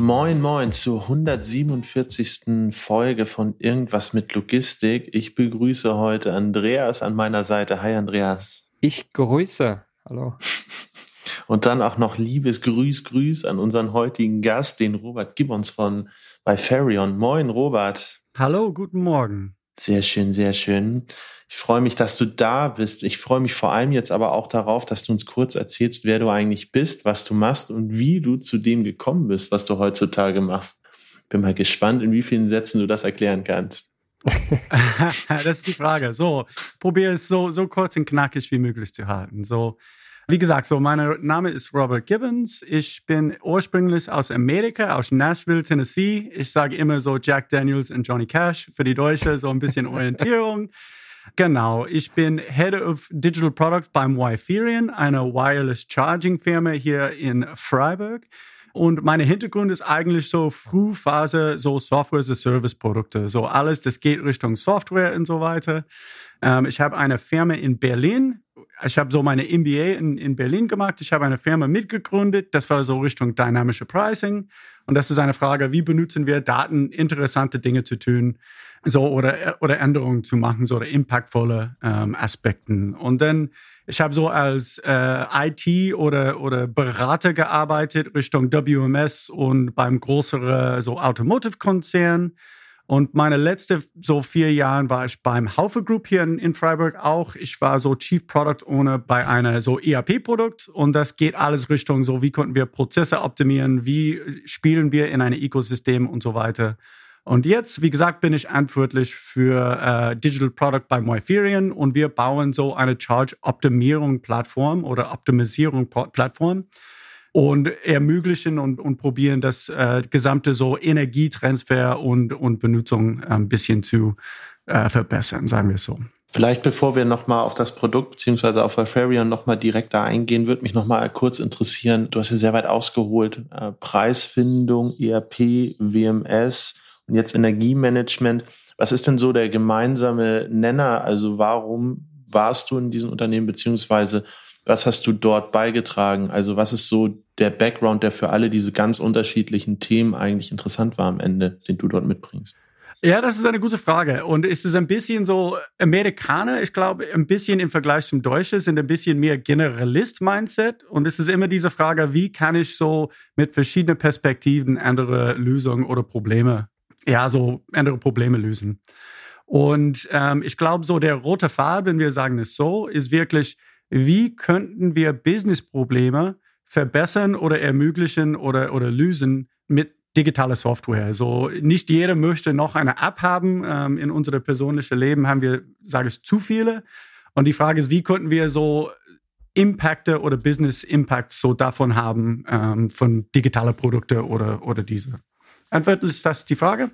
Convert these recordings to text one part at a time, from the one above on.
Moin, moin zur 147. Folge von Irgendwas mit Logistik. Ich begrüße heute Andreas an meiner Seite. Hi, Andreas. Ich grüße. Hallo. Und dann auch noch liebes Grüß, Grüß an unseren heutigen Gast, den Robert Gibbons von bei Farion. Moin, Robert. Hallo, guten Morgen. Sehr schön, sehr schön. Ich freue mich, dass du da bist. Ich freue mich vor allem jetzt aber auch darauf, dass du uns kurz erzählst, wer du eigentlich bist, was du machst und wie du zu dem gekommen bist, was du heutzutage machst. Bin mal gespannt, in wie vielen Sätzen du das erklären kannst. das ist die Frage. So, probiere es so, so kurz und knackig wie möglich zu halten. So, wie gesagt, so mein Name ist Robert Gibbons. Ich bin ursprünglich aus Amerika, aus Nashville, Tennessee. Ich sage immer so Jack Daniels und Johnny Cash für die Deutsche, so ein bisschen Orientierung. Genau, ich bin Head of Digital Product beim Wiferian, einer Wireless Charging Firma hier in Freiburg. Und mein Hintergrund ist eigentlich so Frühphase, so Software as a Service Produkte. So alles, das geht Richtung Software und so weiter. Ähm, ich habe eine Firma in Berlin. Ich habe so meine MBA in, in Berlin gemacht. Ich habe eine Firma mitgegründet. Das war so Richtung dynamische Pricing. Und das ist eine Frage, wie benutzen wir Daten, interessante Dinge zu tun, so oder, oder Änderungen zu machen, so oder impactvolle ähm, Aspekten. Und dann, ich habe so als äh, IT oder, oder Berater gearbeitet Richtung WMS und beim größeren so Automotive-Konzern. Und meine letzte so vier Jahren war ich beim Haufe Group hier in, in Freiburg auch. Ich war so Chief Product Owner bei einer so ERP-Produkt und das geht alles Richtung so, wie konnten wir Prozesse optimieren, wie spielen wir in einem Ökosystem und so weiter. Und jetzt, wie gesagt, bin ich verantwortlich für äh, Digital Product bei Moiferian und wir bauen so eine Charge-Optimierung-Plattform oder Optimisierung-Plattform und ermöglichen und, und probieren das äh, gesamte so Energietransfer und, und Benutzung ein bisschen zu äh, verbessern, sagen wir so. Vielleicht bevor wir nochmal auf das Produkt beziehungsweise auf Alfarion nochmal direkt da eingehen, würde mich nochmal kurz interessieren. Du hast ja sehr weit ausgeholt. Äh, Preisfindung, ERP, WMS und jetzt Energiemanagement. Was ist denn so der gemeinsame Nenner? Also warum warst du in diesem Unternehmen beziehungsweise was hast du dort beigetragen? Also was ist so der Background, der für alle diese ganz unterschiedlichen Themen eigentlich interessant war am Ende, den du dort mitbringst? Ja, das ist eine gute Frage. Und ist es ein bisschen so, Amerikaner, ich glaube, ein bisschen im Vergleich zum Deutschen sind ein bisschen mehr Generalist-Mindset. Und es ist immer diese Frage, wie kann ich so mit verschiedenen Perspektiven andere Lösungen oder Probleme, ja, so andere Probleme lösen. Und ähm, ich glaube, so der rote Faden, wenn wir sagen es so, ist wirklich, wie könnten wir Business-Probleme verbessern oder ermöglichen oder, oder lösen mit digitaler Software. So nicht jeder möchte noch eine App haben. Ähm, in unserem persönlichen Leben haben wir, sage ich, zu viele. Und die Frage ist, wie könnten wir so Impacte oder Business Impacts so davon haben ähm, von digitaler Produkte oder, oder diese? Antwort ist das die Frage?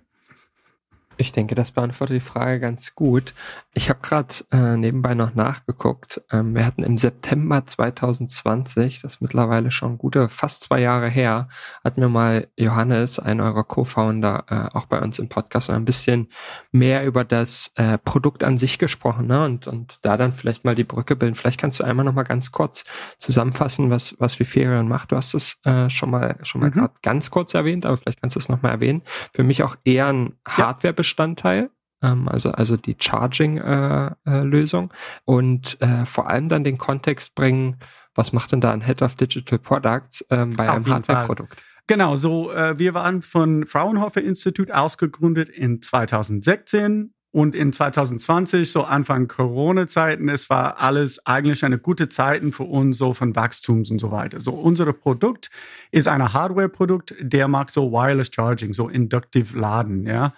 Ich denke, das beantwortet die Frage ganz gut. Ich habe gerade äh, nebenbei noch nachgeguckt. Ähm, wir hatten im September 2020, das ist mittlerweile schon gute fast zwei Jahre her, hatten wir mal Johannes, ein eurer Co-Founder, äh, auch bei uns im Podcast ein bisschen mehr über das äh, Produkt an sich gesprochen ne? und, und da dann vielleicht mal die Brücke bilden. Vielleicht kannst du einmal noch mal ganz kurz zusammenfassen, was, was Viferion macht. Du hast es äh, schon mal, schon mal mhm. gerade ganz kurz erwähnt, aber vielleicht kannst du es noch mal erwähnen. Für mich auch eher ein Hardware- ja Bestandteil, ähm, also, also die Charging-Lösung äh, äh, und äh, vor allem dann den Kontext bringen, was macht denn da ein Head of Digital Products ähm, bei Auf einem Hardware-Produkt? Genau, so äh, wir waren von Fraunhofer Institut ausgegründet in 2016 und in 2020, so Anfang Corona-Zeiten, es war alles eigentlich eine gute Zeit für uns, so von Wachstums und so weiter. So unser Produkt ist ein Hardware-Produkt, der macht so Wireless Charging, so Inductive Laden, ja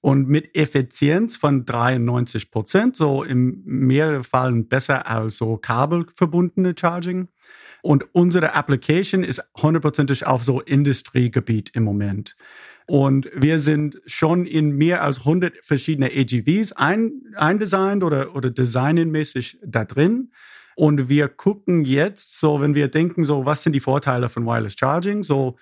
und mit Effizienz von 93 Prozent, so im mehreren Fällen besser als so kabelverbundene Charging. Und unsere Application ist hundertprozentig auf so Industriegebiet im Moment. Und wir sind schon in mehr als 100 verschiedene AGVs ein, eindesignt oder, oder designenmäßig da drin. Und wir gucken jetzt, so wenn wir denken, so was sind die Vorteile von Wireless Charging? So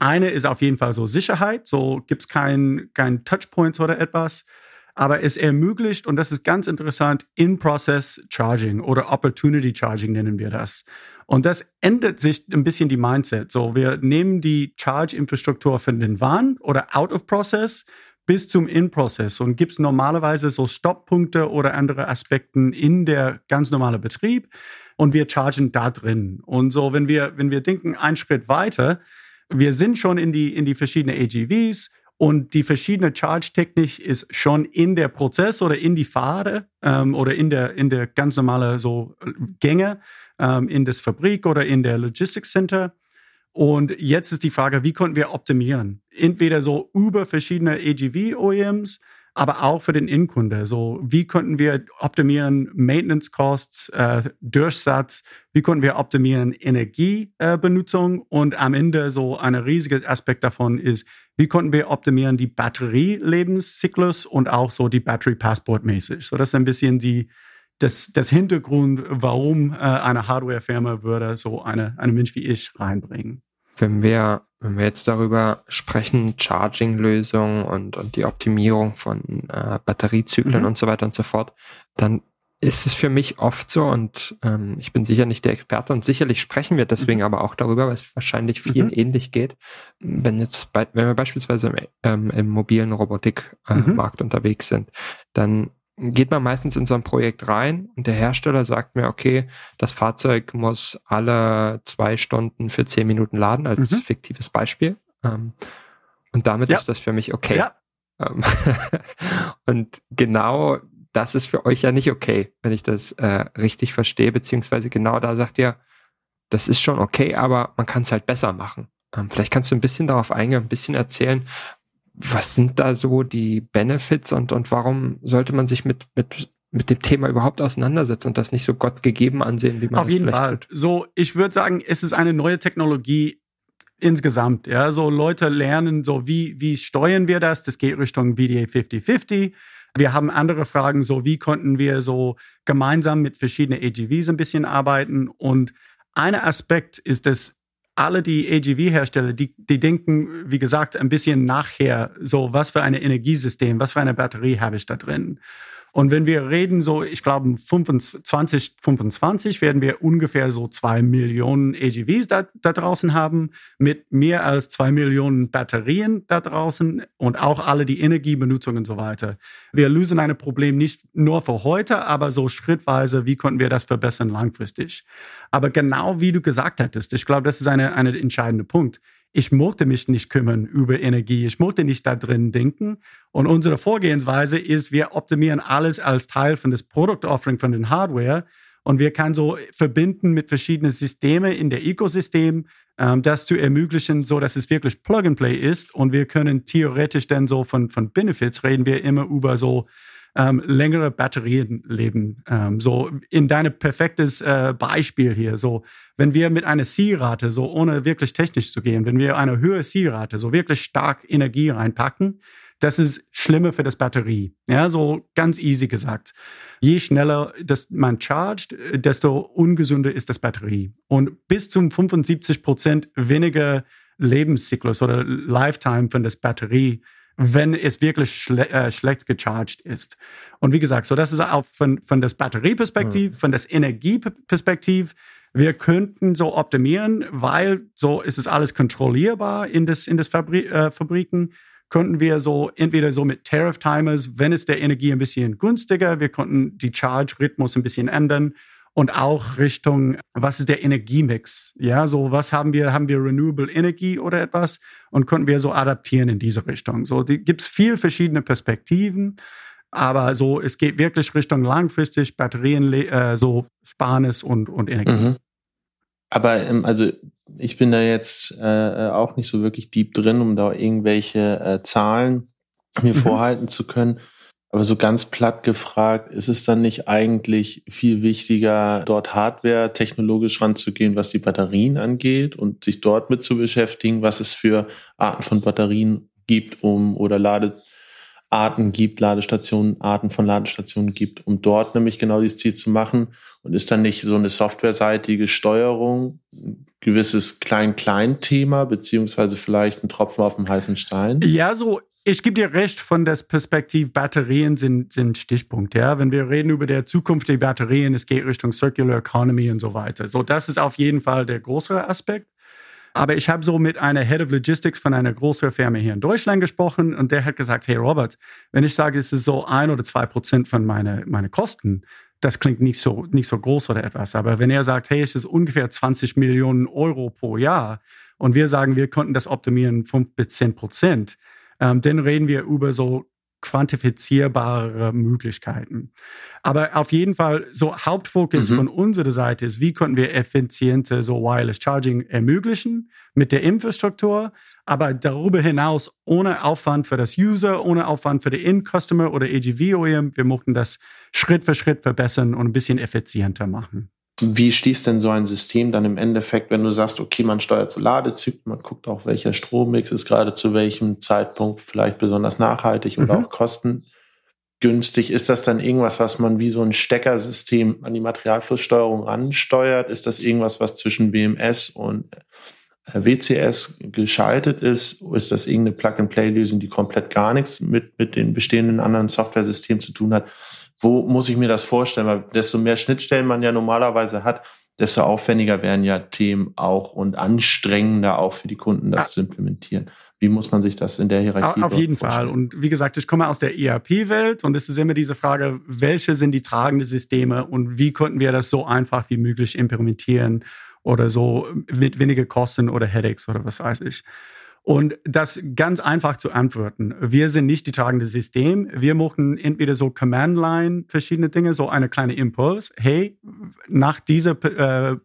eine ist auf jeden Fall so Sicherheit, so gibt es kein, kein Touchpoints oder etwas. Aber es ermöglicht, und das ist ganz interessant, In-Process Charging oder Opportunity Charging nennen wir das. Und das ändert sich ein bisschen die Mindset. So, wir nehmen die Charge-Infrastruktur von den WAN oder out of process bis zum In-Process und gibt es normalerweise so Stopppunkte oder andere Aspekte in der ganz normale Betrieb und wir chargen da drin. Und so, wenn wir, wenn wir denken, einen Schritt weiter, wir sind schon in die, in die verschiedenen AGVs und die verschiedene Charge-Technik ist schon in der Prozess oder in die Pfade ähm, oder in der, in der ganz normale so Gänge ähm, in das Fabrik oder in der Logistics Center. Und jetzt ist die Frage, wie konnten wir optimieren? Entweder so über verschiedene AGV-OEMs, aber auch für den Endkunde. So, wie konnten wir optimieren Maintenance Costs, äh, Durchsatz? Wie konnten wir optimieren Energiebenutzung? Äh, und am Ende so ein riesiger Aspekt davon ist, wie konnten wir optimieren die Batterielebenszyklus und auch so die Battery Passport mäßig? So, das ist ein bisschen die, das, das Hintergrund, warum äh, eine Hardware-Firma würde so eine, eine Mensch wie ich reinbringen. Wenn wir, wenn wir jetzt darüber sprechen, Charging-Lösungen und, und die Optimierung von äh, Batteriezyklen mhm. und so weiter und so fort, dann ist es für mich oft so und ähm, ich bin sicher nicht der Experte und sicherlich sprechen wir deswegen mhm. aber auch darüber, weil es wahrscheinlich vielen mhm. ähnlich geht. Wenn jetzt bei, wenn wir beispielsweise im, ähm, im mobilen Robotikmarkt äh, mhm. unterwegs sind, dann geht man meistens in so ein Projekt rein und der Hersteller sagt mir, okay, das Fahrzeug muss alle zwei Stunden für zehn Minuten laden, als mhm. fiktives Beispiel. Ähm, und damit ja. ist das für mich okay. Ja. Ähm, und genau das ist für euch ja nicht okay, wenn ich das äh, richtig verstehe, beziehungsweise genau da sagt ihr, das ist schon okay, aber man kann es halt besser machen. Ähm, vielleicht kannst du ein bisschen darauf eingehen, ein bisschen erzählen, was sind da so die Benefits und, und warum sollte man sich mit, mit, mit dem Thema überhaupt auseinandersetzen und das nicht so Gott gegeben ansehen, wie man Auf jeden Fall. Tut? So, ich würde sagen, es ist eine neue Technologie insgesamt. Ja, so Leute lernen, so wie, wie steuern wir das? Das geht Richtung VDA 50-50. Wir haben andere Fragen, so wie konnten wir so gemeinsam mit verschiedenen AGVs ein bisschen arbeiten? Und ein Aspekt ist, dass alle die AGV-Hersteller, die, die denken, wie gesagt, ein bisschen nachher, so was für ein Energiesystem, was für eine Batterie habe ich da drin. Und wenn wir reden, so, ich glaube, 2025 werden wir ungefähr so zwei Millionen AGVs da, da draußen haben, mit mehr als zwei Millionen Batterien da draußen und auch alle die Energiebenutzung und so weiter. Wir lösen ein Problem nicht nur für heute, aber so schrittweise, wie konnten wir das verbessern langfristig? Aber genau wie du gesagt hattest, ich glaube, das ist eine, eine entscheidende Punkt ich mochte mich nicht kümmern über Energie. Ich mochte nicht da drin denken. Und unsere Vorgehensweise ist, wir optimieren alles als Teil von das Product Offering von den Hardware. Und wir können so verbinden mit verschiedenen Systemen in der Ökosystem, ähm, das zu ermöglichen, so dass es wirklich Plug and Play ist. Und wir können theoretisch dann so von, von Benefits reden wir immer über so ähm, längere Batterienleben. Ähm, so in deinem perfektes äh, Beispiel hier. So, wenn wir mit einer Zielrate, so ohne wirklich technisch zu gehen, wenn wir eine höhere Zielrate, so wirklich stark Energie reinpacken, das ist schlimmer für das Batterie. Ja, so ganz easy gesagt. Je schneller das man chargt, desto ungesünder ist das Batterie. Und bis zum 75 Prozent weniger Lebenszyklus oder Lifetime von das Batterie wenn es wirklich schle äh, schlecht gecharged ist. Und wie gesagt, so das ist auch von, von das Batterieperspektiv, mhm. von das Energieperspektiv. Wir könnten so optimieren, weil so ist es alles kontrollierbar in das, in das Fabri äh, Fabriken. Könnten wir so entweder so mit Tariff Timers, wenn es der Energie ein bisschen günstiger, wir konnten die Charge-Rhythmus ein bisschen ändern und auch Richtung, was ist der Energiemix? Ja, so was haben wir? Haben wir Renewable Energy oder etwas? Und konnten wir so adaptieren in diese Richtung? So gibt es viel verschiedene Perspektiven, aber so es geht wirklich Richtung langfristig Batterien, äh, so Sparnis und und Energie. Mhm. Aber ähm, also ich bin da jetzt äh, auch nicht so wirklich deep drin, um da irgendwelche äh, Zahlen mir mhm. vorhalten zu können. Aber so ganz platt gefragt, ist es dann nicht eigentlich viel wichtiger, dort Hardware technologisch ranzugehen, was die Batterien angeht und sich dort mit zu beschäftigen, was es für Arten von Batterien gibt, um oder Ladearten gibt, Ladestationen, Arten von Ladestationen gibt, um dort nämlich genau dieses Ziel zu machen und ist dann nicht so eine softwareseitige Steuerung ein gewisses Klein-Klein-Thema, beziehungsweise vielleicht ein Tropfen auf dem heißen Stein? Ja, so ich gebe dir recht von der Perspektive, Batterien sind, sind Stichpunkt. Ja? Wenn wir reden über die Zukunft der Batterien, es geht Richtung Circular Economy und so weiter. So, das ist auf jeden Fall der größere Aspekt. Aber ich habe so mit einer Head of Logistics von einer großen Firma hier in Deutschland gesprochen und der hat gesagt, hey Robert, wenn ich sage, es ist so ein oder zwei Prozent von meinen meine Kosten, das klingt nicht so, nicht so groß oder etwas. Aber wenn er sagt, hey, es ist ungefähr 20 Millionen Euro pro Jahr und wir sagen, wir könnten das optimieren 5 bis 10 Prozent, ähm, dann reden wir über so quantifizierbare Möglichkeiten. Aber auf jeden Fall, so Hauptfokus mhm. von unserer Seite ist, wie können wir effiziente so Wireless Charging ermöglichen mit der Infrastruktur, aber darüber hinaus ohne Aufwand für das User, ohne Aufwand für den End-Customer oder AGV-OEM. Wir möchten das Schritt für Schritt verbessern und ein bisschen effizienter machen. Wie schließt denn so ein System dann im Endeffekt, wenn du sagst, okay, man steuert so Ladezyklen, man guckt auch, welcher Strommix ist gerade zu welchem Zeitpunkt vielleicht besonders nachhaltig mhm. oder auch kostengünstig. Ist das dann irgendwas, was man wie so ein Steckersystem an die Materialflusssteuerung ansteuert? Ist das irgendwas, was zwischen BMS und äh, WCS geschaltet ist? Ist das irgendeine Plug-and-Play-Lösung, die komplett gar nichts mit, mit den bestehenden anderen Software-Systemen zu tun hat? Wo muss ich mir das vorstellen? Weil desto mehr Schnittstellen man ja normalerweise hat, desto aufwendiger werden ja Themen auch und anstrengender auch für die Kunden, das ja. zu implementieren. Wie muss man sich das in der Hierarchie Auf jeden vorstellen? Fall. Und wie gesagt, ich komme aus der ERP-Welt und es ist immer diese Frage, welche sind die tragenden Systeme und wie könnten wir das so einfach wie möglich implementieren oder so mit weniger Kosten oder Headaches oder was weiß ich. Und das ganz einfach zu antworten. Wir sind nicht die tragende System. Wir machen entweder so Command Line verschiedene Dinge, so eine kleine Impuls. Hey, nach dieser äh,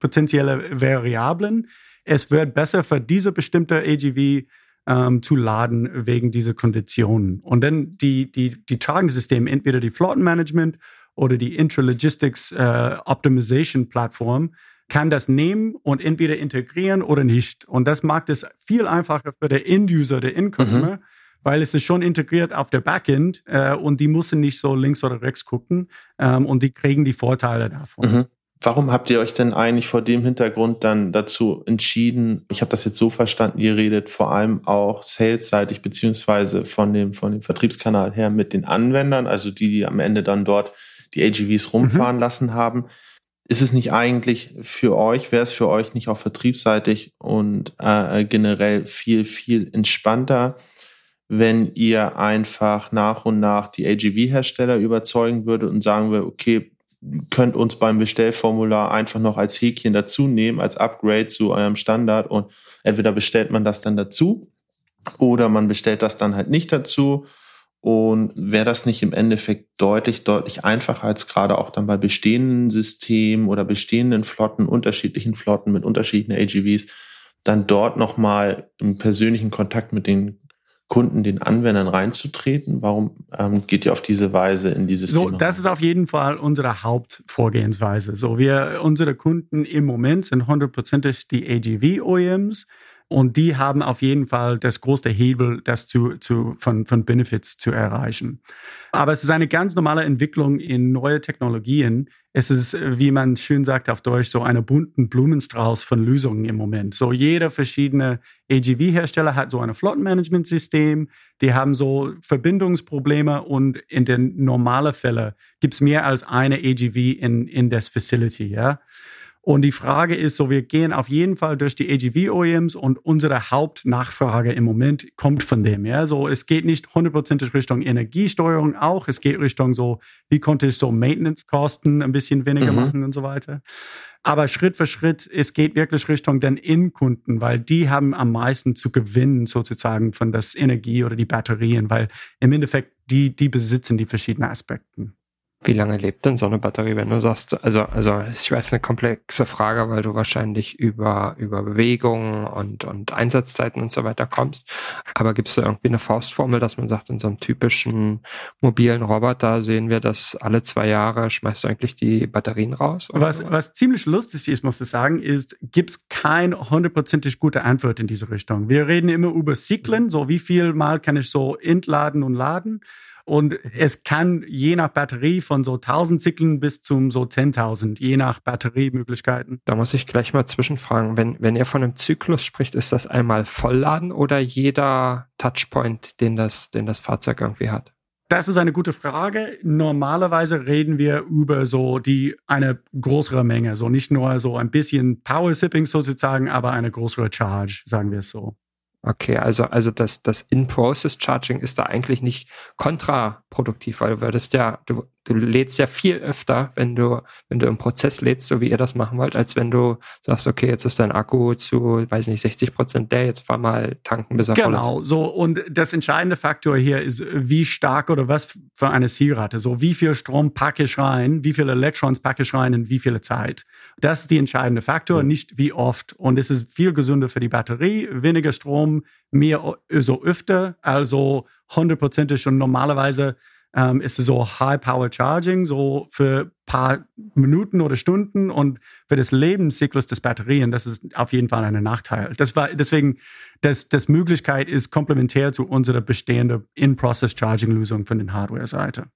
potenzielle Variablen, es wird besser für diese bestimmte AGV ähm, zu laden wegen dieser Konditionen. Und dann die, die, die tragende System, entweder die Flottenmanagement oder die Intralogistics äh, Optimization Plattform, kann das nehmen und entweder integrieren oder nicht. Und das macht es viel einfacher für den End-User, den End-Customer, mhm. weil es ist schon integriert auf der Backend äh, und die müssen nicht so links oder rechts gucken ähm, und die kriegen die Vorteile davon. Mhm. Warum habt ihr euch denn eigentlich vor dem Hintergrund dann dazu entschieden? Ich habe das jetzt so verstanden, ihr redet vor allem auch salesseitig beziehungsweise von dem, von dem Vertriebskanal her mit den Anwendern, also die, die am Ende dann dort die AGVs rumfahren mhm. lassen haben ist es nicht eigentlich für euch, wäre es für euch nicht auch vertriebsseitig und äh, generell viel, viel entspannter, wenn ihr einfach nach und nach die AGV-Hersteller überzeugen würdet und sagen würdet, okay, könnt uns beim Bestellformular einfach noch als Häkchen dazu nehmen, als Upgrade zu eurem Standard und entweder bestellt man das dann dazu oder man bestellt das dann halt nicht dazu und wäre das nicht im Endeffekt deutlich, deutlich einfacher als gerade auch dann bei bestehenden Systemen oder bestehenden Flotten, unterschiedlichen Flotten mit unterschiedlichen AGVs, dann dort nochmal im persönlichen Kontakt mit den Kunden, den Anwendern reinzutreten? Warum ähm, geht ihr auf diese Weise in dieses so, Thema? Das ist auf jeden Fall unsere Hauptvorgehensweise. So, wir, unsere Kunden im Moment sind hundertprozentig die AGV-OEMs und die haben auf jeden Fall das große Hebel, das zu, zu, von, von Benefits zu erreichen. Aber es ist eine ganz normale Entwicklung in neue Technologien. Es ist, wie man schön sagt auf Deutsch, so eine bunten Blumenstrauß von Lösungen im Moment. So jeder verschiedene AGV-Hersteller hat so ein Flottenmanagementsystem. Die haben so Verbindungsprobleme und in den normalen Fällen gibt es mehr als eine AGV in, in das Facility, ja. Und die Frage ist so, wir gehen auf jeden Fall durch die AGV-OEMs und unsere Hauptnachfrage im Moment kommt von dem. Ja, so es geht nicht hundertprozentig Richtung Energiesteuerung auch. Es geht Richtung so, wie konnte ich so Maintenance-Kosten ein bisschen weniger mhm. machen und so weiter. Aber Schritt für Schritt, es geht wirklich Richtung den Innenkunden, weil die haben am meisten zu gewinnen sozusagen von das Energie oder die Batterien, weil im Endeffekt die, die besitzen die verschiedenen Aspekten. Wie lange lebt denn so eine Batterie, wenn du sagst, also, also ich weiß eine komplexe Frage, weil du wahrscheinlich über, über Bewegungen und, und Einsatzzeiten und so weiter kommst. Aber gibt es da irgendwie eine Faustformel, dass man sagt, in so einem typischen mobilen Roboter sehen wir, dass alle zwei Jahre schmeißt du eigentlich die Batterien raus? Was, was ziemlich lustig ist, muss ich sagen, ist, gibt es keine hundertprozentig gute Antwort in diese Richtung. Wir reden immer über Zyklen, so wie viel Mal kann ich so entladen und laden. Und es kann je nach Batterie von so 1000 Zyklen bis zum so 10.000, je nach Batteriemöglichkeiten. Da muss ich gleich mal zwischenfragen. Wenn, wenn ihr von einem Zyklus spricht, ist das einmal Vollladen oder jeder Touchpoint, den das, den das Fahrzeug irgendwie hat? Das ist eine gute Frage. Normalerweise reden wir über so die eine größere Menge, so nicht nur so ein bisschen Power Sipping sozusagen, aber eine größere Charge, sagen wir es so. Okay, also, also das, das In-Process-Charging ist da eigentlich nicht kontraproduktiv, weil du würdest ja, du, du lädst ja viel öfter, wenn du, wenn du im Prozess lädst, so wie ihr das machen wollt, als wenn du sagst, okay, jetzt ist dein Akku zu, weiß nicht, 60 Prozent der, jetzt fahr mal tanken, bis er genau, voll ist. Genau, so. Und das entscheidende Faktor hier ist, wie stark oder was für eine Zielrate. So, wie viel Strom packe ich rein, wie viele Electrons packe ich rein in wie viele Zeit. Das ist die entscheidende Faktor, nicht wie oft. Und es ist viel gesünder für die Batterie, weniger Strom, mehr so öfter, also hundertprozentig und normalerweise ähm, ist es so High-Power-Charging, so für paar Minuten oder Stunden und für das Lebenszyklus des Batterien, das ist auf jeden Fall ein Nachteil. Das war deswegen, das, das Möglichkeit ist komplementär zu unserer bestehenden In-Process-Charging-Lösung von der Hardware-Seite.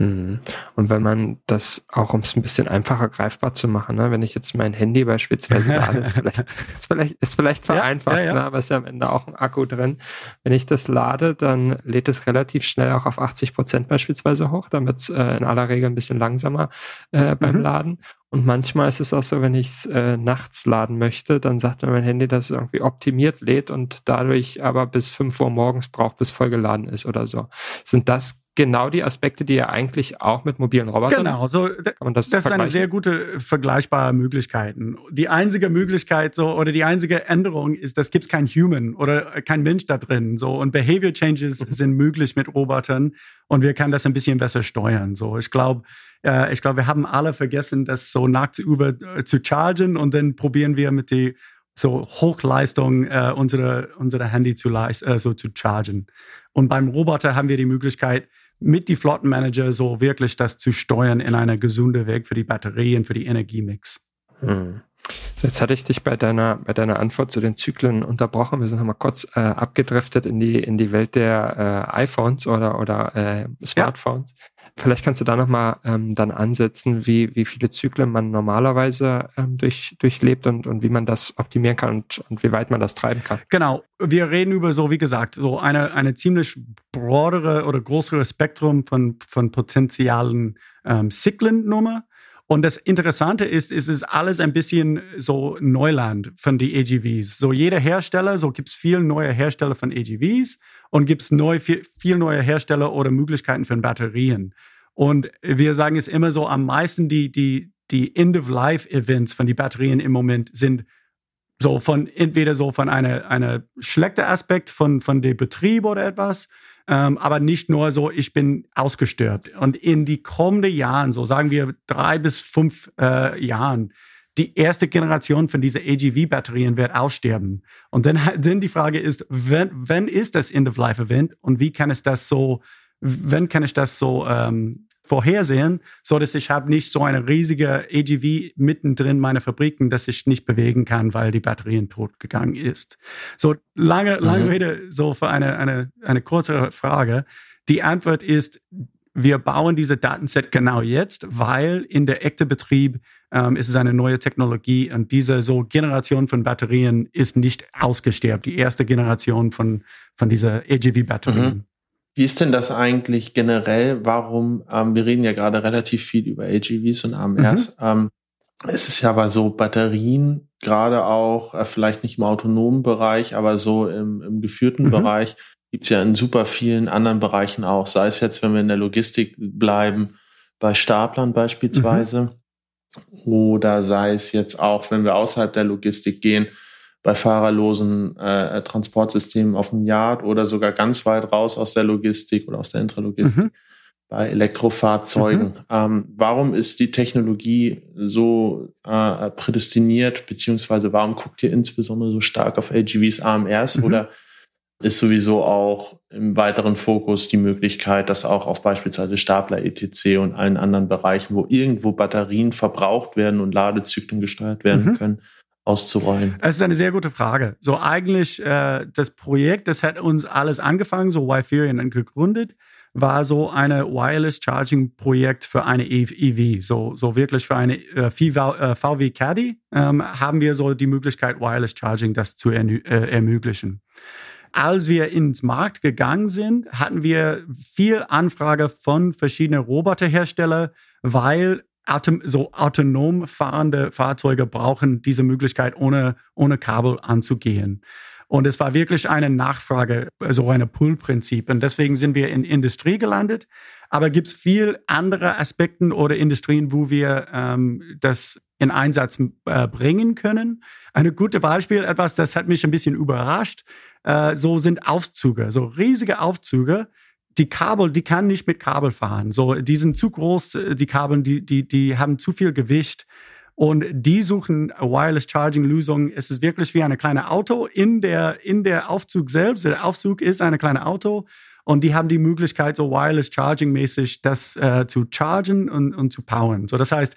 Mhm. Und wenn man das auch, um es ein bisschen einfacher greifbar zu machen, ne, wenn ich jetzt mein Handy beispielsweise lade, ist vielleicht, ist vielleicht, ist vielleicht vereinfacht, ja, ja, ja. Ne, aber ist ja am Ende auch ein Akku drin. Wenn ich das lade, dann lädt es relativ schnell auch auf 80 Prozent beispielsweise hoch, damit es äh, in aller Regel ein bisschen langsamer äh, beim mhm. Laden. Und manchmal ist es auch so, wenn ich es äh, nachts laden möchte, dann sagt mir mein Handy, dass es irgendwie optimiert lädt und dadurch aber bis 5 Uhr morgens braucht, bis vollgeladen ist oder so. Sind das genau die Aspekte, die ihr eigentlich auch mit mobilen Robotern Genau, so das, das ist eine sehr gute vergleichbare Möglichkeiten. Die einzige Möglichkeit so oder die einzige Änderung ist, das gibt kein Human oder kein Mensch da drin so und Behavior Changes mhm. sind möglich mit Robotern und wir können das ein bisschen besser steuern. So, ich glaube, äh, ich glaube, wir haben alle vergessen, das so nachts über äh, zu chargen und dann probieren wir mit die so Hochleistung äh, unsere, unsere Handy zu, leist, äh, so zu chargen. Und beim Roboter haben wir die Möglichkeit, mit die Flottenmanager so wirklich das zu steuern in einer gesunden Weg für die Batterien, für die Energiemix. Hm. Jetzt hatte ich dich bei deiner, bei deiner Antwort zu den Zyklen unterbrochen. Wir sind nochmal kurz äh, abgedriftet in die, in die Welt der äh, iPhones oder, oder äh, Smartphones. Ja. Vielleicht kannst du da nochmal ähm, dann ansetzen, wie, wie viele Zyklen man normalerweise ähm, durch, durchlebt und, und wie man das optimieren kann und, und wie weit man das treiben kann. Genau. Wir reden über so, wie gesagt, so eine, eine ziemlich brodere oder größere Spektrum von, von potenzialen ähm, Zyklen-Nummer. Und das Interessante ist, ist es alles ein bisschen so Neuland von den AGVs. So jeder Hersteller, so gibt es viele neue Hersteller von AGVs und gibt es neu, viel, viel neue Hersteller oder Möglichkeiten für Batterien. Und wir sagen es immer so, am meisten die, die, die End-of-Life-Events von den Batterien im Moment sind so von entweder so von einer, einer schlechten Aspekt von, von dem Betrieb oder etwas, ähm, aber nicht nur so, ich bin ausgestört. Und in die kommenden Jahren, so sagen wir drei bis fünf äh, Jahren, die erste Generation von dieser AGV-Batterien wird aussterben. Und dann, dann die Frage ist, wenn, wenn ist das End-of-Life-Event und wie kann es das so, wenn kann ich das so ähm, vorhersehen, so dass ich habe nicht so eine riesige AGV mittendrin meiner Fabriken, dass ich nicht bewegen kann, weil die Batterien tot gegangen ist. So lange, lange mhm. Rede, so für eine, eine, eine kurze Frage. Die Antwort ist, wir bauen diese Datenset genau jetzt, weil in der echten Betrieb ähm, ist es eine neue Technologie und diese so Generation von Batterien ist nicht ausgesterbt. Die erste Generation von, von dieser AGV-Batterien. Mhm. Wie ist denn das eigentlich generell? Warum, ähm, wir reden ja gerade relativ viel über AGVs und AMRs. Mhm. Ähm, es ist ja aber so, Batterien, gerade auch, äh, vielleicht nicht im autonomen Bereich, aber so im, im geführten mhm. Bereich, gibt's ja in super vielen anderen Bereichen auch. Sei es jetzt, wenn wir in der Logistik bleiben, bei Staplern beispielsweise, mhm. oder sei es jetzt auch, wenn wir außerhalb der Logistik gehen, bei fahrerlosen äh, Transportsystemen auf dem Yard oder sogar ganz weit raus aus der Logistik oder aus der Intralogistik. Mhm. bei Elektrofahrzeugen. Mhm. Ähm, warum ist die Technologie so äh, prädestiniert, beziehungsweise warum guckt ihr insbesondere so stark auf LGVs, AMRs mhm. oder ist sowieso auch im weiteren Fokus die Möglichkeit, dass auch auf beispielsweise Stapler etc. und allen anderen Bereichen, wo irgendwo Batterien verbraucht werden und Ladezyklen gesteuert werden mhm. können, auszurollen? Es ist eine sehr gute Frage. So eigentlich äh, das Projekt, das hat uns alles angefangen, so Wi-Fi gegründet war so eine Wireless Charging Projekt für eine EV, e so, so wirklich für eine äh, VW äh, Caddy ähm, haben wir so die Möglichkeit Wireless Charging das zu äh, ermöglichen. Als wir ins Markt gegangen sind, hatten wir viel Anfrage von verschiedenen Roboterherstellern, weil autom so autonom fahrende Fahrzeuge brauchen diese Möglichkeit, ohne, ohne Kabel anzugehen. Und es war wirklich eine Nachfrage, so ein Pull-Prinzip. Und deswegen sind wir in Industrie gelandet. Aber gibt es viel andere Aspekte oder Industrien, wo wir ähm, das in Einsatz äh, bringen können? Ein gutes Beispiel, etwas, das hat mich ein bisschen überrascht, äh, so sind Aufzüge, so riesige Aufzüge. Die Kabel, die kann nicht mit Kabel fahren. So, die sind zu groß, die Kabel, die, die, die haben zu viel Gewicht. Und die suchen Wireless Charging Lösungen. Es ist wirklich wie ein kleines Auto in der, in der Aufzug selbst. Der Aufzug ist ein kleines Auto. Und die haben die Möglichkeit, so Wireless Charging mäßig das äh, zu chargen und, und zu powern. So, das heißt,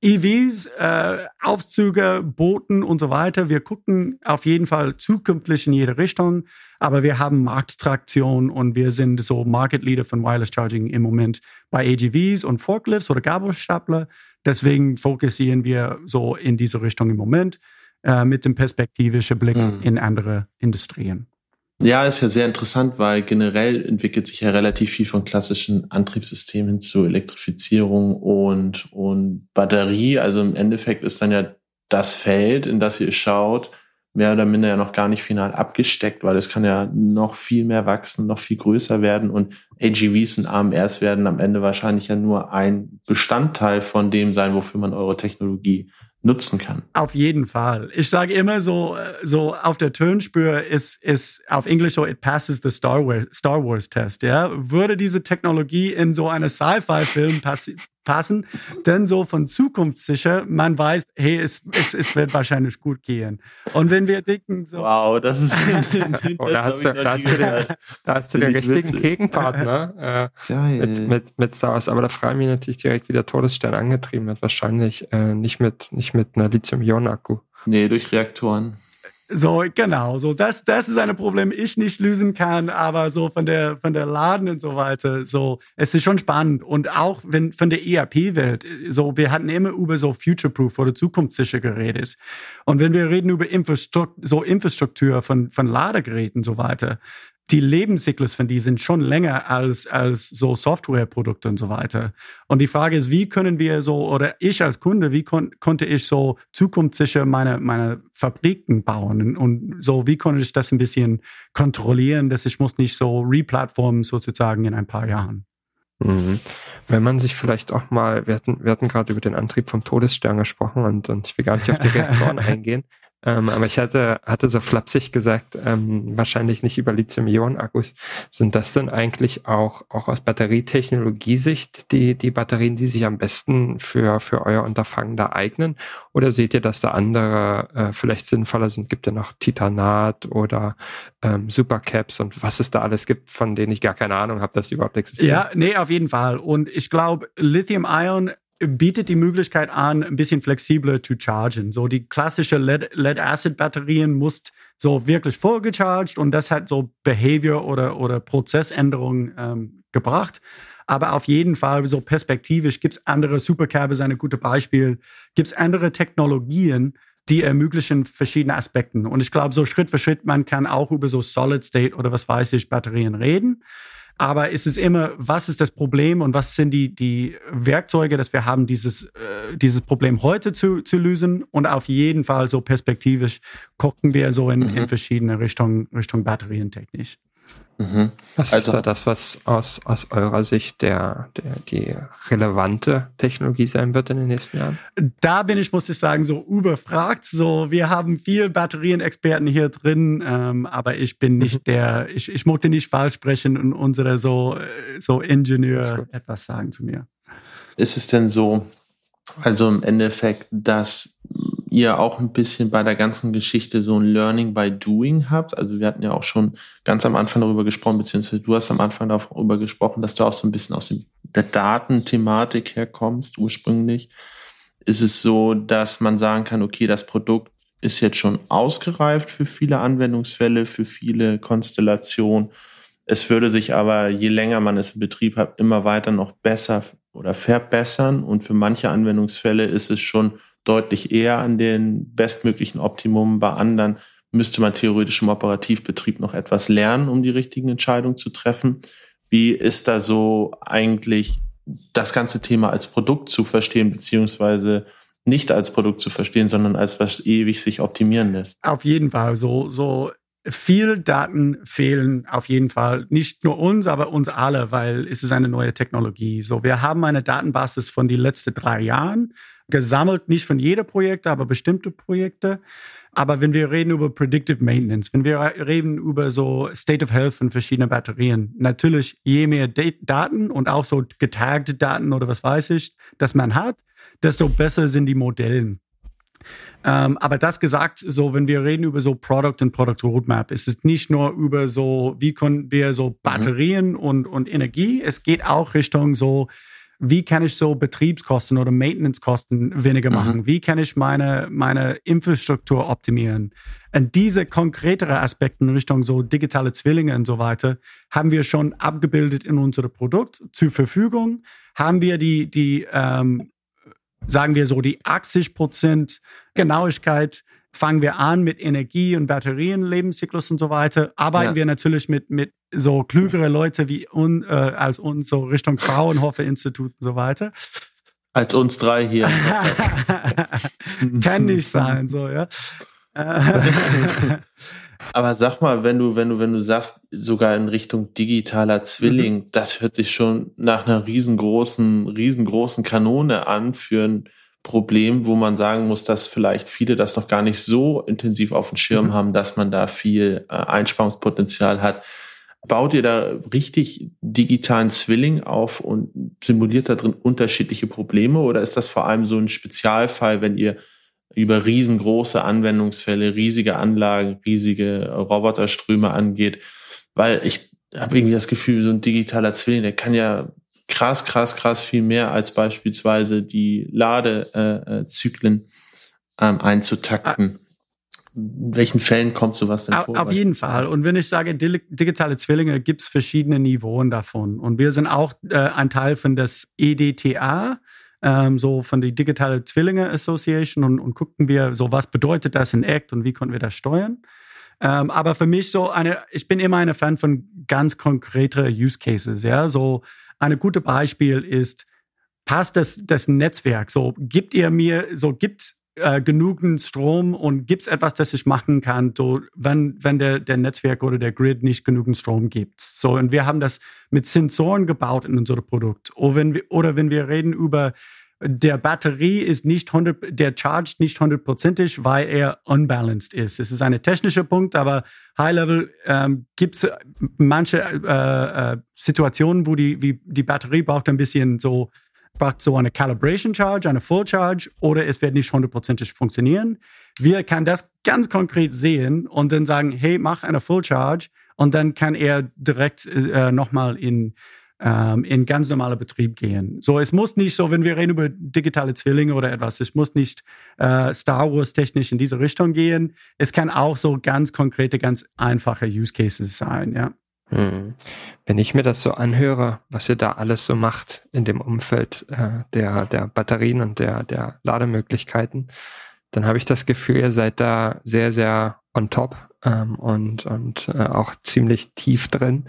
EVs, äh, Aufzüge, Booten und so weiter. Wir gucken auf jeden Fall zukünftig in jede Richtung, aber wir haben Markttraktion und wir sind so Market Leader von Wireless Charging im Moment bei AGVs und Forklifts oder Gabelstapler. Deswegen fokussieren wir so in diese Richtung im Moment äh, mit dem perspektivischen Blick mhm. in andere Industrien. Ja, ist ja sehr interessant, weil generell entwickelt sich ja relativ viel von klassischen Antriebssystemen zu Elektrifizierung und, und Batterie. Also im Endeffekt ist dann ja das Feld, in das ihr schaut, mehr oder minder ja noch gar nicht final abgesteckt, weil es kann ja noch viel mehr wachsen, noch viel größer werden und AGVs und AMRs werden am Ende wahrscheinlich ja nur ein Bestandteil von dem sein, wofür man eure Technologie nutzen kann. Auf jeden Fall. Ich sage immer so, so auf der Tonspur ist, ist auf Englisch so, it passes the Star Wars, Star Wars Test, ja. Würde diese Technologie in so eine Sci-Fi-Film passen, denn so von Zukunft sicher, man weiß, hey, es, es, es wird wahrscheinlich gut gehen. Und wenn wir denken so. Wow, das ist. oh, da, hast du, da, hast du den, da hast du den richtigen. Gegenpartner äh, mit, mit, mit Star Wars. Aber da frage ich mich natürlich direkt, wie der Todesstern angetrieben wird. Wahrscheinlich äh, nicht mit, nicht mit einer Lithium-Ionen-Akku. Nee, durch Reaktoren. So, genau, so, das, das ist ein Problem, ich nicht lösen kann, aber so von der, von der Laden und so weiter, so, es ist schon spannend. Und auch wenn, von der ERP-Welt, so, wir hatten immer über so Future-Proof oder zukunftssicher geredet. Und wenn wir reden über Infrastruktur, so Infrastruktur von, von Ladegeräten und so weiter, die Lebenszyklus von die sind schon länger als, als so Softwareprodukte und so weiter. Und die Frage ist, wie können wir so, oder ich als Kunde, wie kon konnte ich so zukunftssicher meine, meine Fabriken bauen? Und so, wie konnte ich das ein bisschen kontrollieren, dass ich muss nicht so replatformen sozusagen in ein paar Jahren? Mhm. Wenn man sich vielleicht auch mal, wir hatten, wir hatten gerade über den Antrieb vom Todesstern gesprochen und, und ich will gar nicht auf die Reaktoren eingehen, ähm, aber ich hatte, hatte so flapsig gesagt, ähm, wahrscheinlich nicht über Lithium-Ionen-Akkus. Sind das denn eigentlich auch, auch aus Batterietechnologiesicht die, die Batterien, die sich am besten für, für euer Unterfangen da eignen? Oder seht ihr, dass da andere äh, vielleicht sinnvoller sind? Gibt ja noch Titanat oder ähm, Supercaps und was es da alles gibt, von denen ich gar keine Ahnung habe, dass die überhaupt existieren? Ja, nee, auf jeden Fall. Und ich glaube, Lithium-Ion bietet die Möglichkeit an, ein bisschen flexibler zu chargen. So die klassische Lead-Acid-Batterien muss so wirklich voll gecharged und das hat so Behavior oder, oder Prozessänderungen ähm, gebracht. Aber auf jeden Fall so perspektivisch gibt es andere, Supercab ist ein gutes Beispiel, gibt es andere Technologien, die ermöglichen verschiedene Aspekte. Und ich glaube, so Schritt für Schritt, man kann auch über so Solid State oder was weiß ich, Batterien reden. Aber es ist immer, was ist das Problem und was sind die, die Werkzeuge, dass wir haben, dieses, äh, dieses Problem heute zu, zu lösen. Und auf jeden Fall so perspektivisch gucken wir so in, mhm. in verschiedene Richtungen, Richtung Batterientechnisch. Mhm. Was also, ist da das, was aus, aus eurer Sicht der, der, die relevante Technologie sein wird in den nächsten Jahren? Da bin ich, muss ich sagen, so überfragt. So, wir haben viel Batterienexperten hier drin, ähm, aber ich bin nicht mhm. der, ich, ich mochte nicht falsch sprechen und unsere so, so Ingenieur etwas sagen zu mir. Ist es denn so, also im Endeffekt, dass ihr auch ein bisschen bei der ganzen Geschichte so ein Learning by Doing habt. Also wir hatten ja auch schon ganz am Anfang darüber gesprochen, beziehungsweise du hast am Anfang darüber gesprochen, dass du auch so ein bisschen aus dem, der Datenthematik herkommst ursprünglich. Ist es so, dass man sagen kann, okay, das Produkt ist jetzt schon ausgereift für viele Anwendungsfälle, für viele Konstellationen. Es würde sich aber, je länger man es in Betrieb hat, immer weiter noch besser oder verbessern. Und für manche Anwendungsfälle ist es schon deutlich eher an den bestmöglichen Optimum. Bei anderen müsste man theoretisch im Operativbetrieb noch etwas lernen, um die richtigen Entscheidungen zu treffen. Wie ist da so eigentlich das ganze Thema als Produkt zu verstehen, beziehungsweise nicht als Produkt zu verstehen, sondern als was ewig sich optimieren lässt? Auf jeden Fall. So, so viel Daten fehlen auf jeden Fall. Nicht nur uns, aber uns alle, weil es ist eine neue Technologie. So, wir haben eine Datenbasis von den letzten drei Jahren gesammelt, nicht von jeder Projekte, aber bestimmte Projekte. Aber wenn wir reden über Predictive Maintenance, wenn wir reden über so State of Health von verschiedenen Batterien, natürlich je mehr Daten und auch so getagte Daten oder was weiß ich, dass man hat, desto besser sind die Modellen. Ähm, aber das gesagt, so wenn wir reden über so Product und Product Roadmap, ist es nicht nur über so, wie können wir so mhm. Batterien mhm. und, und Energie, es geht auch Richtung so, wie kann ich so Betriebskosten oder Maintenance-Kosten weniger machen? Mhm. Wie kann ich meine, meine Infrastruktur optimieren? Und diese konkretere Aspekte in Richtung so digitale Zwillinge und so weiter haben wir schon abgebildet in unserem Produkt zur Verfügung. Haben wir die, die ähm, sagen wir so, die 80 Prozent Genauigkeit fangen wir an mit Energie und Batterien, Lebenszyklus und so weiter. Arbeiten ja. wir natürlich mit, mit so klügere Leute wie un, äh, als uns, so Richtung Fraunhofer Institut und so weiter. Als uns drei hier. Kann nicht sein, so, ja. Aber sag mal, wenn du, wenn du, wenn du sagst, sogar in Richtung digitaler Zwilling, mhm. das hört sich schon nach einer riesengroßen, riesengroßen Kanone an für ein Problem, wo man sagen muss, dass vielleicht viele das noch gar nicht so intensiv auf dem Schirm mhm. haben, dass man da viel äh, Einsparungspotenzial hat. Baut ihr da richtig digitalen Zwilling auf und simuliert da drin unterschiedliche Probleme oder ist das vor allem so ein Spezialfall, wenn ihr über riesengroße Anwendungsfälle, riesige Anlagen, riesige Roboterströme angeht? Weil ich habe irgendwie das Gefühl, so ein digitaler Zwilling, der kann ja krass, krass, krass viel mehr als beispielsweise die Ladezyklen ähm, einzutakten. In welchen Fällen kommt sowas denn vor? Auf jeden Fall. Und wenn ich sage digitale Zwillinge, gibt es verschiedene Niveauen davon. Und wir sind auch äh, ein Teil von das EDTA, ähm, so von der Digitale Zwillinge Association und, und gucken wir so, was bedeutet das in Act und wie können wir das steuern. Ähm, aber für mich so eine, ich bin immer ein Fan von ganz konkrete Use Cases, ja, so ein gutes Beispiel ist, passt das, das Netzwerk? So, gibt ihr mir, so gibt äh, genügend Strom und gibt es etwas, das ich machen kann, so, wenn, wenn der, der Netzwerk oder der Grid nicht genügend Strom gibt. So, und wir haben das mit Sensoren gebaut in unserem Produkt. Oder wenn wir, oder wenn wir reden über der Batterie ist nicht 100, der charged nicht hundertprozentig, weil er unbalanced ist. Es ist ein technischer Punkt, aber High Level ähm, gibt es manche äh, äh, Situationen, wo die, wie, die Batterie braucht ein bisschen so, braucht so eine Calibration Charge, eine Full Charge oder es wird nicht hundertprozentig funktionieren. Wir kann das ganz konkret sehen und dann sagen, hey, mach eine Full Charge und dann kann er direkt äh, nochmal in ähm, in ganz normaler Betrieb gehen. So, es muss nicht so, wenn wir reden über digitale Zwillinge oder etwas, es muss nicht äh, Star Wars technisch in diese Richtung gehen. Es kann auch so ganz konkrete, ganz einfache Use Cases sein, ja. Hm. Wenn ich mir das so anhöre, was ihr da alles so macht in dem Umfeld äh, der, der Batterien und der, der Lademöglichkeiten, dann habe ich das Gefühl, ihr seid da sehr, sehr on top ähm, und, und äh, auch ziemlich tief drin.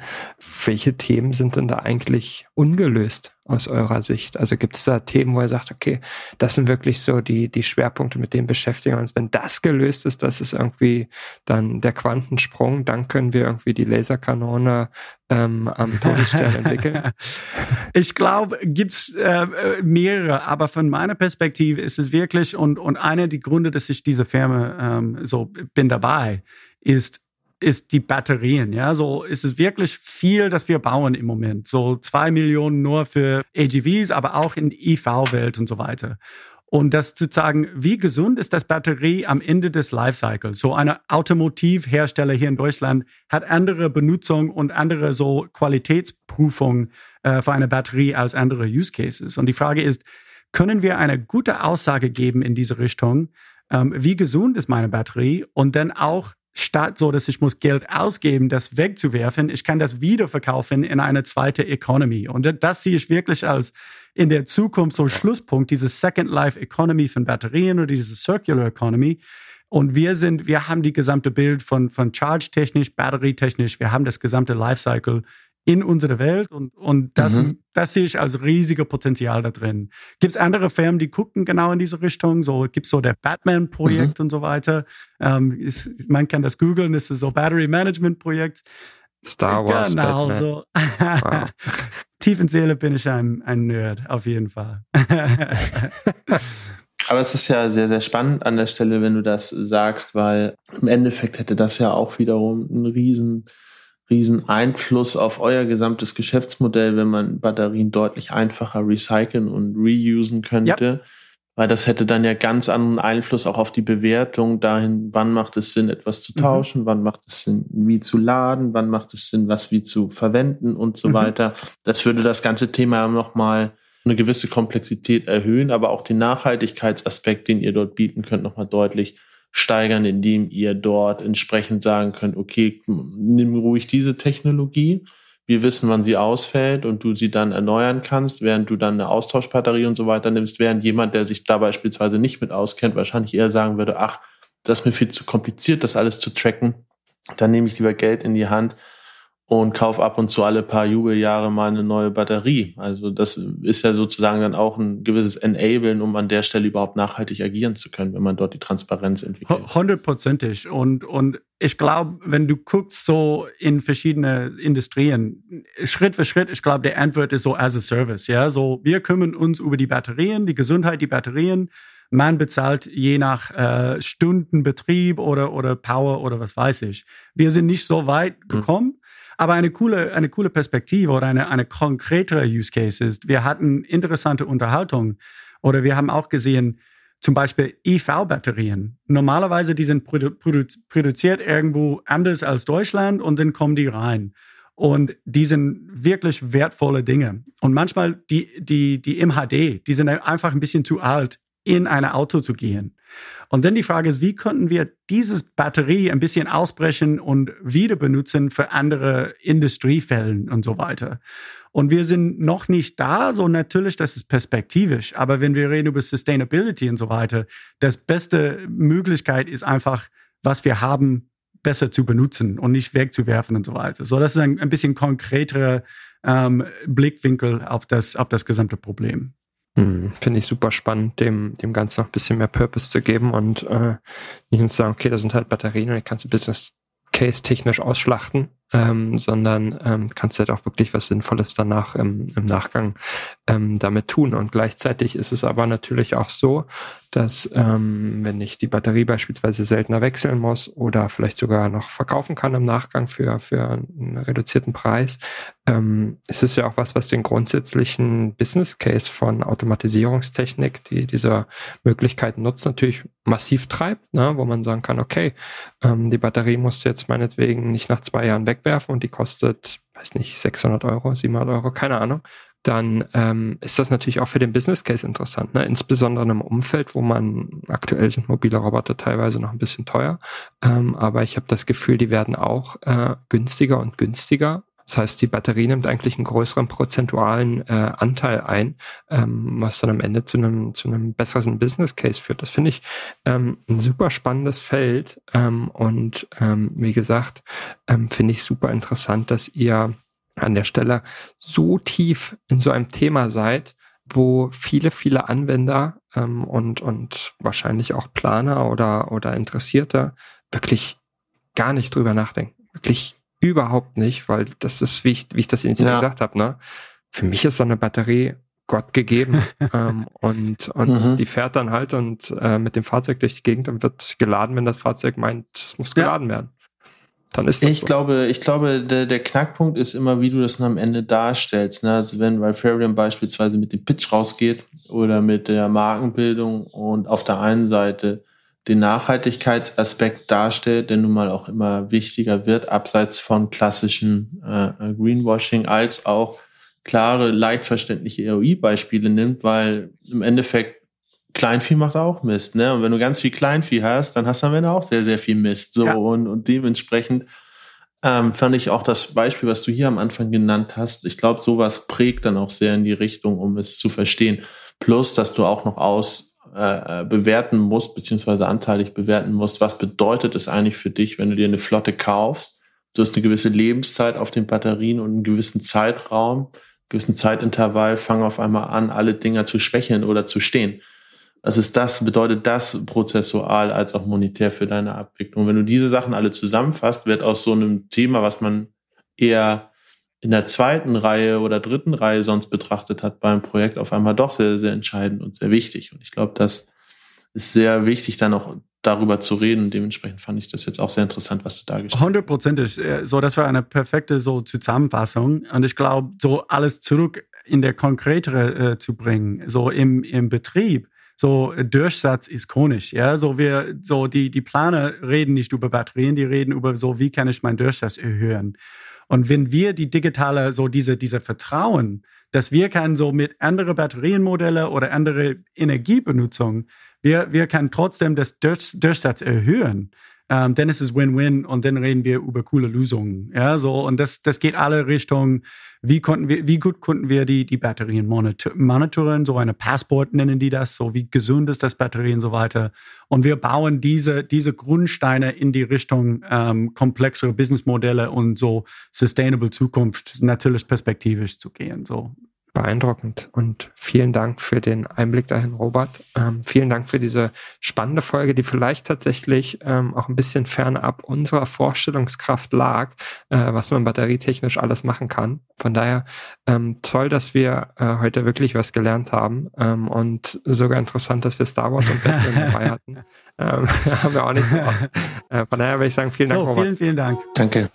Welche Themen sind denn da eigentlich ungelöst aus eurer Sicht? Also gibt es da Themen, wo ihr sagt, okay, das sind wirklich so die, die Schwerpunkte, mit denen beschäftigen wir uns. Wenn das gelöst ist, das ist irgendwie dann der Quantensprung, dann können wir irgendwie die Laserkanone ähm, am Todesstern entwickeln? Ich glaube, gibt's äh, mehrere, aber von meiner Perspektive ist es wirklich, und, und einer der Gründe, dass ich diese Firma ähm, so bin dabei, ist, ist die Batterien. Ja, so ist es wirklich viel, das wir bauen im Moment. So zwei Millionen nur für AGVs, aber auch in IV-Welt und so weiter. Und das zu sagen, wie gesund ist das Batterie am Ende des Lifecycles? So eine Automotivhersteller hier in Deutschland hat andere Benutzung und andere so Qualitätsprüfung äh, für eine Batterie als andere Use Cases. Und die Frage ist, können wir eine gute Aussage geben in diese Richtung? Ähm, wie gesund ist meine Batterie? Und dann auch statt so, dass ich muss Geld ausgeben, das wegzuwerfen, ich kann das wiederverkaufen in eine zweite Economy. Und das sehe ich wirklich als in der Zukunft so Schlusspunkt, diese Second Life Economy von Batterien oder diese Circular Economy. Und wir sind, wir haben die gesamte Bild von, von Charge-technisch, Batterietechnisch, wir haben das gesamte Lifecycle in unserer Welt und, und das, mhm. das sehe ich als riesiger Potenzial da drin. Gibt es andere Firmen, die gucken genau in diese Richtung? So gibt es so der Batman-Projekt mhm. und so weiter. Ähm, ist, man kann das googeln, das ist so Battery Management-Projekt. Star Wars. Genau, Batman. so. Wow. Tief in Seele bin ich ein, ein Nerd, auf jeden Fall. Aber es ist ja sehr, sehr spannend an der Stelle, wenn du das sagst, weil im Endeffekt hätte das ja auch wiederum einen riesen riesen Einfluss auf euer gesamtes Geschäftsmodell, wenn man Batterien deutlich einfacher recyceln und reusen könnte. Ja. Weil das hätte dann ja ganz anderen Einfluss auch auf die Bewertung dahin, wann macht es Sinn, etwas zu mhm. tauschen, mhm. wann macht es Sinn, wie zu laden, wann macht es Sinn, was wie zu verwenden und so mhm. weiter. Das würde das ganze Thema nochmal eine gewisse Komplexität erhöhen, aber auch den Nachhaltigkeitsaspekt, den ihr dort bieten könnt, nochmal deutlich steigern, indem ihr dort entsprechend sagen könnt, okay, nimm ruhig diese Technologie. Wir wissen, wann sie ausfällt und du sie dann erneuern kannst, während du dann eine Austauschbatterie und so weiter nimmst, während jemand, der sich da beispielsweise nicht mit auskennt, wahrscheinlich eher sagen würde, ach, das ist mir viel zu kompliziert, das alles zu tracken. Dann nehme ich lieber Geld in die Hand und kauf ab und zu alle paar Jubeljahre mal eine neue Batterie. Also das ist ja sozusagen dann auch ein gewisses Enablen, um an der Stelle überhaupt nachhaltig agieren zu können, wenn man dort die Transparenz entwickelt. Hundertprozentig. Und, und ich glaube, wenn du guckst so in verschiedene Industrien, Schritt für Schritt, ich glaube, der Antwort ist so as a Service. Ja, so wir kümmern uns über die Batterien, die Gesundheit, die Batterien. Man bezahlt je nach äh, Stundenbetrieb oder, oder Power oder was weiß ich. Wir sind nicht so weit hm. gekommen. Mhm aber eine coole, eine coole Perspektive oder eine, eine konkretere Use Case ist, wir hatten interessante Unterhaltung oder wir haben auch gesehen, zum Beispiel EV-Batterien. Normalerweise, die sind produ produ produziert irgendwo anders als Deutschland und dann kommen die rein. Und die sind wirklich wertvolle Dinge. Und manchmal die, die, die MHD, die sind einfach ein bisschen zu alt, in ein Auto zu gehen. Und dann die Frage ist, wie könnten wir dieses Batterie ein bisschen ausbrechen und wieder benutzen für andere Industriefällen und so weiter. Und wir sind noch nicht da, so natürlich, das ist perspektivisch. Aber wenn wir reden über Sustainability und so weiter, das beste Möglichkeit ist einfach, was wir haben, besser zu benutzen und nicht wegzuwerfen und so weiter. So, das ist ein, ein bisschen konkreterer ähm, Blickwinkel auf das, auf das gesamte Problem. Hm, Finde ich super spannend, dem, dem Ganzen noch ein bisschen mehr Purpose zu geben und äh, nicht nur zu sagen, okay, da sind halt Batterien und ich kannst du Business Case technisch ausschlachten, ähm, sondern ähm, kannst halt auch wirklich was Sinnvolles danach im, im Nachgang ähm, damit tun. Und gleichzeitig ist es aber natürlich auch so, dass ähm, wenn ich die Batterie beispielsweise seltener wechseln muss oder vielleicht sogar noch verkaufen kann im Nachgang für, für einen reduzierten Preis, ähm, ist es ja auch was, was den grundsätzlichen Business Case von Automatisierungstechnik, die diese Möglichkeiten nutzt, natürlich massiv treibt, ne? wo man sagen kann, okay, ähm, die Batterie musst du jetzt meinetwegen nicht nach zwei Jahren wegwerfen und die kostet, weiß nicht, 600 Euro, 700 Euro, keine Ahnung dann ähm, ist das natürlich auch für den Business Case interessant, ne? insbesondere in einem Umfeld, wo man aktuell sind mobile Roboter teilweise noch ein bisschen teuer, ähm, aber ich habe das Gefühl, die werden auch äh, günstiger und günstiger. Das heißt, die Batterie nimmt eigentlich einen größeren prozentualen äh, Anteil ein, ähm, was dann am Ende zu einem zu einem besseren Business Case führt. Das finde ich ähm, ein super spannendes Feld ähm, und ähm, wie gesagt ähm, finde ich super interessant, dass ihr an der Stelle so tief in so einem Thema seid, wo viele, viele Anwender ähm, und, und wahrscheinlich auch Planer oder, oder Interessierte wirklich gar nicht drüber nachdenken. Wirklich überhaupt nicht, weil das ist, wie ich, wie ich das initial ja. gesagt habe, ne? Für mich ist so eine Batterie Gott gegeben ähm, und, und mhm. die fährt dann halt und äh, mit dem Fahrzeug durch die Gegend und wird geladen, wenn das Fahrzeug meint, es muss geladen ja. werden. Dann ist das ich so. glaube, ich glaube, der, der Knackpunkt ist immer, wie du das am Ende darstellst. Ne? Also wenn Rifarium beispielsweise mit dem Pitch rausgeht oder mit der Markenbildung und auf der einen Seite den Nachhaltigkeitsaspekt darstellt, der nun mal auch immer wichtiger wird, abseits von klassischen äh, Greenwashing, als auch klare, leicht verständliche EOI-Beispiele nimmt, weil im Endeffekt Kleinvieh macht auch Mist, ne? Und wenn du ganz viel Kleinvieh hast, dann hast du am Ende auch sehr, sehr viel Mist. So, ja. und, und dementsprechend ähm, fand ich auch das Beispiel, was du hier am Anfang genannt hast. Ich glaube, sowas prägt dann auch sehr in die Richtung, um es zu verstehen. Plus, dass du auch noch aus äh, äh bewerten musst, beziehungsweise anteilig bewerten musst, was bedeutet es eigentlich für dich, wenn du dir eine Flotte kaufst. Du hast eine gewisse Lebenszeit auf den Batterien und einen gewissen Zeitraum gewissen Zeitintervall fangen auf einmal an, alle Dinger zu schwächeln oder zu stehen. Das ist das, bedeutet das prozessual als auch monetär für deine Abwicklung. Wenn du diese Sachen alle zusammenfasst, wird aus so einem Thema, was man eher in der zweiten Reihe oder dritten Reihe sonst betrachtet hat beim Projekt, auf einmal doch sehr, sehr entscheidend und sehr wichtig. Und ich glaube, das ist sehr wichtig, dann auch darüber zu reden. Dementsprechend fand ich das jetzt auch sehr interessant, was du dargestellt hast. Hundertprozentig. So, das war eine perfekte so Zusammenfassung. Und ich glaube, so alles zurück in der Konkretere äh, zu bringen, so im, im Betrieb. So Durchsatz ist chronisch, ja. So wir, so die, die Planer reden nicht über Batterien, die reden über so, wie kann ich meinen Durchsatz erhöhen? Und wenn wir die digitale, so diese, diese Vertrauen, dass wir können so mit andere Batterienmodelle oder andere Energiebenutzung wir, wir können trotzdem das Durch, Durchsatz erhöhen. Ähm, dann ist es Win-Win und dann reden wir über coole Lösungen. Ja, so und das, das geht alle Richtungen. Wie konnten wir, wie gut konnten wir die, die Batterien monitoren? So eine Passport nennen die das. So wie gesund ist das Batterie und so weiter. Und wir bauen diese, diese Grundsteine in die Richtung ähm, komplexere Businessmodelle und so sustainable Zukunft natürlich perspektivisch zu gehen. So beeindruckend. Und vielen Dank für den Einblick dahin, Robert. Ähm, vielen Dank für diese spannende Folge, die vielleicht tatsächlich ähm, auch ein bisschen fernab unserer Vorstellungskraft lag, äh, was man batterietechnisch alles machen kann. Von daher ähm, toll, dass wir äh, heute wirklich was gelernt haben ähm, und sogar interessant, dass wir Star Wars und Batman dabei hatten. Ähm, haben wir auch nicht so oft. Äh, von daher würde ich sagen, vielen Dank, so, Robert. Vielen, vielen Dank. Danke.